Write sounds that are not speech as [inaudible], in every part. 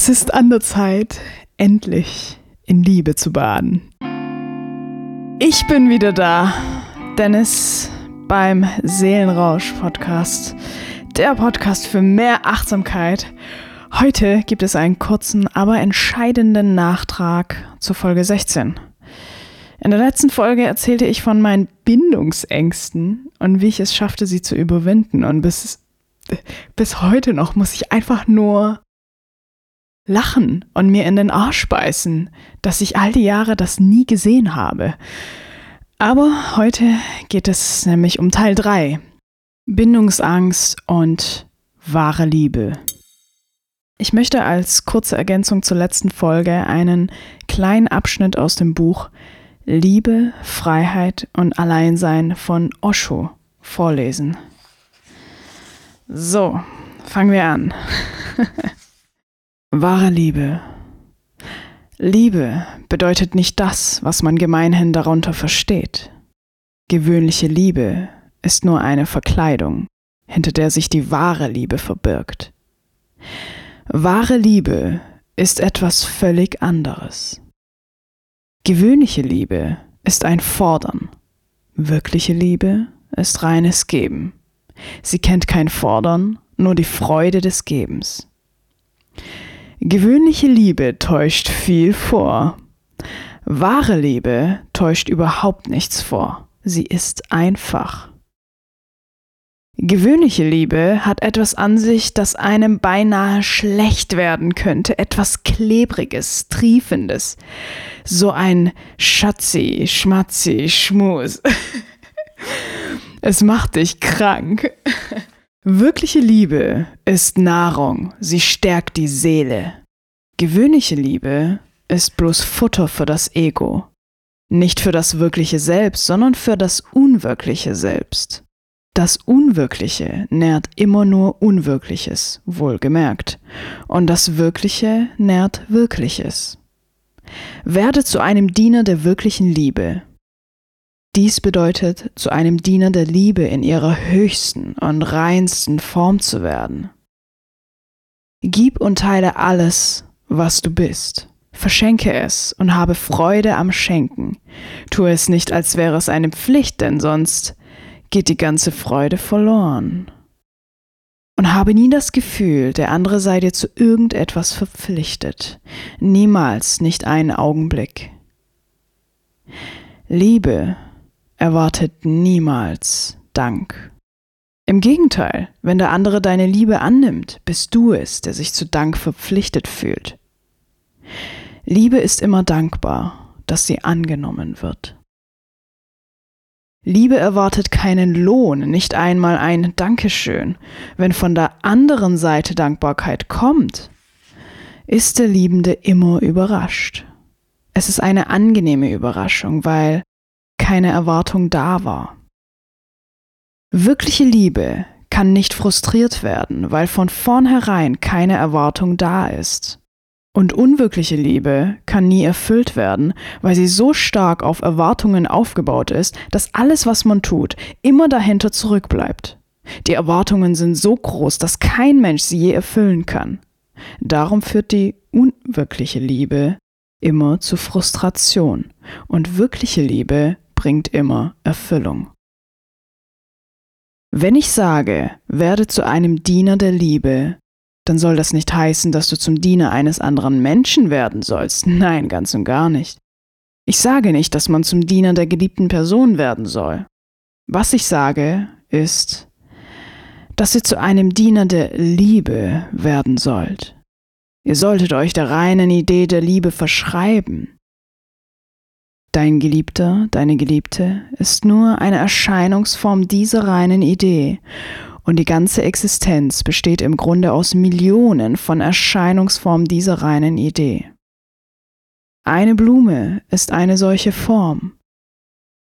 Es ist an der Zeit, endlich in Liebe zu baden. Ich bin wieder da, Dennis beim Seelenrausch-Podcast, der Podcast für mehr Achtsamkeit. Heute gibt es einen kurzen, aber entscheidenden Nachtrag zur Folge 16. In der letzten Folge erzählte ich von meinen Bindungsängsten und wie ich es schaffte, sie zu überwinden. Und bis, bis heute noch muss ich einfach nur lachen und mir in den Arsch beißen, dass ich all die Jahre das nie gesehen habe. Aber heute geht es nämlich um Teil 3. Bindungsangst und wahre Liebe. Ich möchte als kurze Ergänzung zur letzten Folge einen kleinen Abschnitt aus dem Buch Liebe, Freiheit und Alleinsein von Osho vorlesen. So, fangen wir an. [laughs] Wahre Liebe. Liebe bedeutet nicht das, was man gemeinhin darunter versteht. Gewöhnliche Liebe ist nur eine Verkleidung, hinter der sich die wahre Liebe verbirgt. Wahre Liebe ist etwas völlig anderes. Gewöhnliche Liebe ist ein Fordern. Wirkliche Liebe ist reines Geben. Sie kennt kein Fordern, nur die Freude des Gebens. Gewöhnliche Liebe täuscht viel vor. Wahre Liebe täuscht überhaupt nichts vor. Sie ist einfach. Gewöhnliche Liebe hat etwas an sich, das einem beinahe schlecht werden könnte, etwas Klebriges, Triefendes, so ein Schatzi, Schmatzi, Schmus. [laughs] es macht dich krank. Wirkliche Liebe ist Nahrung, sie stärkt die Seele. Gewöhnliche Liebe ist bloß Futter für das Ego. Nicht für das wirkliche Selbst, sondern für das unwirkliche Selbst. Das Unwirkliche nährt immer nur Unwirkliches, wohlgemerkt, und das Wirkliche nährt Wirkliches. Werde zu einem Diener der wirklichen Liebe, dies bedeutet, zu einem Diener der Liebe in ihrer höchsten und reinsten Form zu werden. Gib und teile alles, was du bist. Verschenke es und habe Freude am Schenken. Tue es nicht, als wäre es eine Pflicht, denn sonst geht die ganze Freude verloren. Und habe nie das Gefühl, der andere sei dir zu irgendetwas verpflichtet. Niemals, nicht einen Augenblick. Liebe erwartet niemals Dank. Im Gegenteil, wenn der andere deine Liebe annimmt, bist du es, der sich zu Dank verpflichtet fühlt. Liebe ist immer dankbar, dass sie angenommen wird. Liebe erwartet keinen Lohn, nicht einmal ein Dankeschön. Wenn von der anderen Seite Dankbarkeit kommt, ist der Liebende immer überrascht. Es ist eine angenehme Überraschung, weil keine Erwartung da war. Wirkliche Liebe kann nicht frustriert werden, weil von vornherein keine Erwartung da ist. Und unwirkliche Liebe kann nie erfüllt werden, weil sie so stark auf Erwartungen aufgebaut ist, dass alles, was man tut, immer dahinter zurückbleibt. Die Erwartungen sind so groß, dass kein Mensch sie je erfüllen kann. Darum führt die unwirkliche Liebe immer zu Frustration und wirkliche Liebe bringt immer Erfüllung. Wenn ich sage, werde zu einem Diener der Liebe, dann soll das nicht heißen, dass du zum Diener eines anderen Menschen werden sollst. [laughs] Nein, ganz und gar nicht. Ich sage nicht, dass man zum Diener der geliebten Person werden soll. Was ich sage, ist, dass ihr zu einem Diener der Liebe werden sollt. Ihr solltet euch der reinen Idee der Liebe verschreiben. Dein Geliebter, deine Geliebte ist nur eine Erscheinungsform dieser reinen Idee, und die ganze Existenz besteht im Grunde aus Millionen von Erscheinungsformen dieser reinen Idee. Eine Blume ist eine solche Form,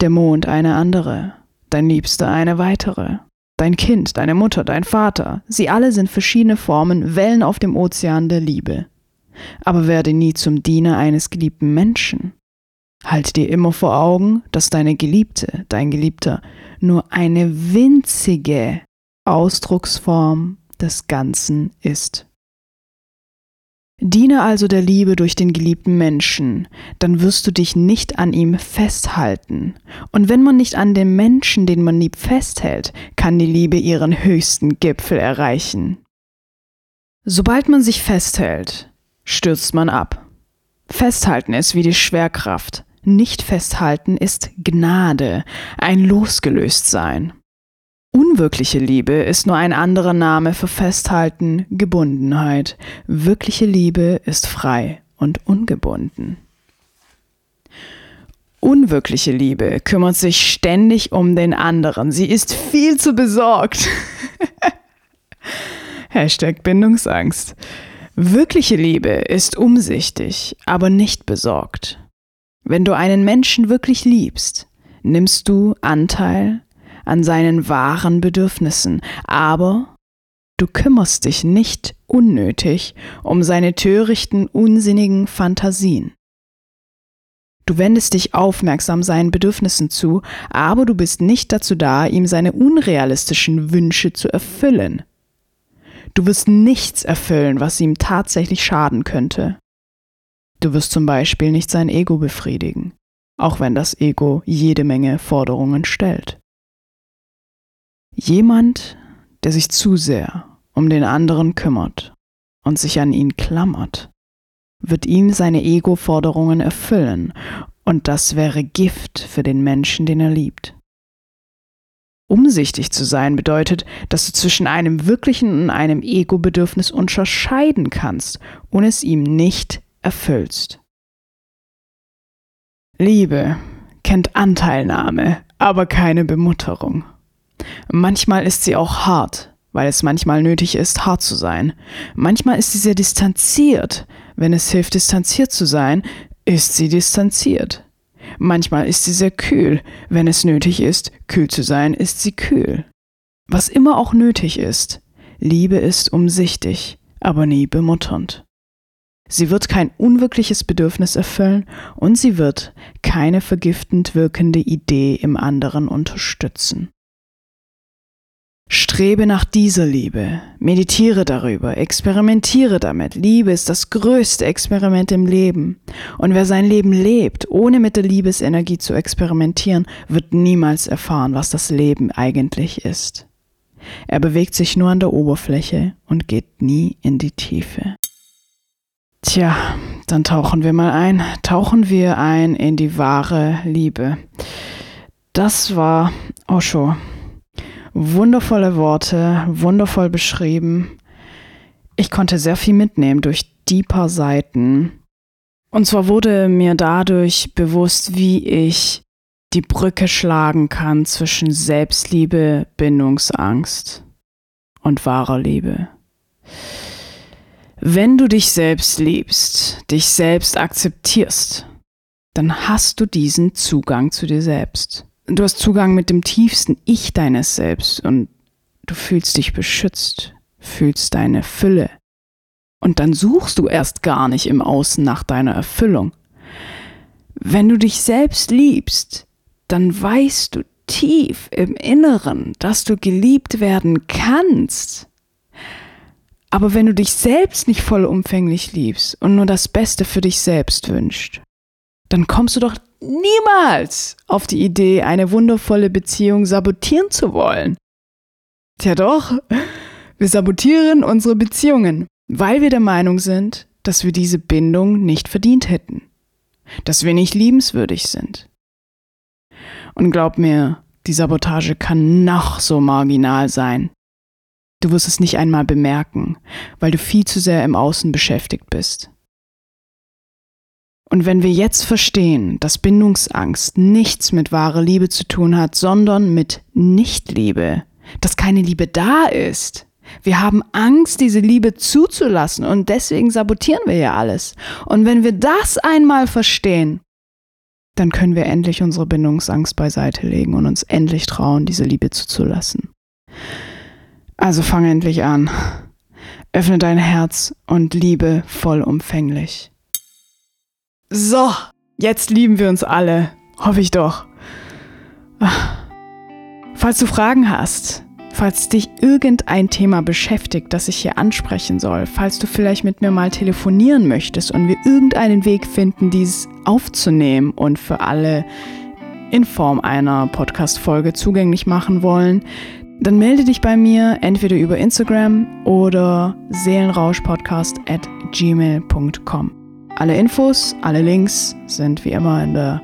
der Mond eine andere, dein Liebster eine weitere, dein Kind, deine Mutter, dein Vater, sie alle sind verschiedene Formen, Wellen auf dem Ozean der Liebe. Aber werde nie zum Diener eines geliebten Menschen. Halt dir immer vor Augen, dass deine Geliebte, dein Geliebter, nur eine winzige Ausdrucksform des Ganzen ist. Diene also der Liebe durch den geliebten Menschen, dann wirst du dich nicht an ihm festhalten. Und wenn man nicht an dem Menschen, den man liebt, festhält, kann die Liebe ihren höchsten Gipfel erreichen. Sobald man sich festhält, stürzt man ab. Festhalten ist wie die Schwerkraft. Nicht festhalten ist Gnade, ein Losgelöstsein. Unwirkliche Liebe ist nur ein anderer Name für Festhalten, Gebundenheit. Wirkliche Liebe ist frei und ungebunden. Unwirkliche Liebe kümmert sich ständig um den anderen. Sie ist viel zu besorgt. [laughs] Hashtag Bindungsangst. Wirkliche Liebe ist umsichtig, aber nicht besorgt. Wenn du einen Menschen wirklich liebst, nimmst du Anteil an seinen wahren Bedürfnissen, aber du kümmerst dich nicht unnötig um seine törichten, unsinnigen Fantasien. Du wendest dich aufmerksam seinen Bedürfnissen zu, aber du bist nicht dazu da, ihm seine unrealistischen Wünsche zu erfüllen. Du wirst nichts erfüllen, was ihm tatsächlich schaden könnte. Du wirst zum Beispiel nicht sein Ego befriedigen, auch wenn das Ego jede Menge Forderungen stellt. Jemand, der sich zu sehr um den anderen kümmert und sich an ihn klammert, wird ihm seine Ego-Forderungen erfüllen, und das wäre Gift für den Menschen, den er liebt. Umsichtig zu sein bedeutet, dass du zwischen einem wirklichen und einem Ego-Bedürfnis unterscheiden kannst und es ihm nicht erfüllst. Liebe kennt Anteilnahme, aber keine Bemutterung. Manchmal ist sie auch hart, weil es manchmal nötig ist, hart zu sein. Manchmal ist sie sehr distanziert. Wenn es hilft, distanziert zu sein, ist sie distanziert. Manchmal ist sie sehr kühl. Wenn es nötig ist, kühl zu sein, ist sie kühl. Was immer auch nötig ist, Liebe ist umsichtig, aber nie bemutternd. Sie wird kein unwirkliches Bedürfnis erfüllen und sie wird keine vergiftend wirkende Idee im anderen unterstützen. Strebe nach dieser Liebe, meditiere darüber, experimentiere damit. Liebe ist das größte Experiment im Leben. Und wer sein Leben lebt, ohne mit der Liebesenergie zu experimentieren, wird niemals erfahren, was das Leben eigentlich ist. Er bewegt sich nur an der Oberfläche und geht nie in die Tiefe. Tja, dann tauchen wir mal ein. Tauchen wir ein in die wahre Liebe. Das war Osho. Wundervolle Worte, wundervoll beschrieben. Ich konnte sehr viel mitnehmen durch die paar Seiten. Und zwar wurde mir dadurch bewusst, wie ich die Brücke schlagen kann zwischen Selbstliebe, Bindungsangst und wahrer Liebe. Wenn du dich selbst liebst, dich selbst akzeptierst, dann hast du diesen Zugang zu dir selbst du hast Zugang mit dem tiefsten Ich deines Selbst und du fühlst dich beschützt, fühlst deine Fülle. Und dann suchst du erst gar nicht im Außen nach deiner Erfüllung. Wenn du dich selbst liebst, dann weißt du tief im Inneren, dass du geliebt werden kannst. Aber wenn du dich selbst nicht vollumfänglich liebst und nur das Beste für dich selbst wünscht, dann kommst du doch niemals auf die Idee, eine wundervolle Beziehung sabotieren zu wollen. Tja doch, wir sabotieren unsere Beziehungen, weil wir der Meinung sind, dass wir diese Bindung nicht verdient hätten, dass wir nicht liebenswürdig sind. Und glaub mir, die Sabotage kann noch so marginal sein. Du wirst es nicht einmal bemerken, weil du viel zu sehr im Außen beschäftigt bist. Und wenn wir jetzt verstehen, dass Bindungsangst nichts mit wahrer Liebe zu tun hat, sondern mit Nichtliebe, dass keine Liebe da ist, wir haben Angst, diese Liebe zuzulassen und deswegen sabotieren wir ja alles. Und wenn wir das einmal verstehen, dann können wir endlich unsere Bindungsangst beiseite legen und uns endlich trauen, diese Liebe zuzulassen. Also fang endlich an. Öffne dein Herz und liebe vollumfänglich. So, jetzt lieben wir uns alle. Hoffe ich doch. Falls du Fragen hast, Falls dich irgendein Thema beschäftigt, das ich hier ansprechen soll, falls du vielleicht mit mir mal telefonieren möchtest und wir irgendeinen Weg finden, dies aufzunehmen und für alle in Form einer Podcast-Folge zugänglich machen wollen, dann melde dich bei mir entweder über Instagram oder seelenrauschpodcast at gmail.com. Alle Infos, alle Links sind wie immer in der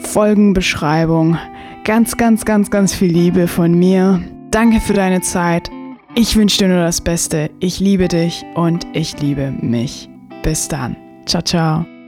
Folgenbeschreibung. Ganz, ganz, ganz, ganz viel Liebe von mir. Danke für deine Zeit. Ich wünsche dir nur das Beste. Ich liebe dich und ich liebe mich. Bis dann. Ciao, ciao.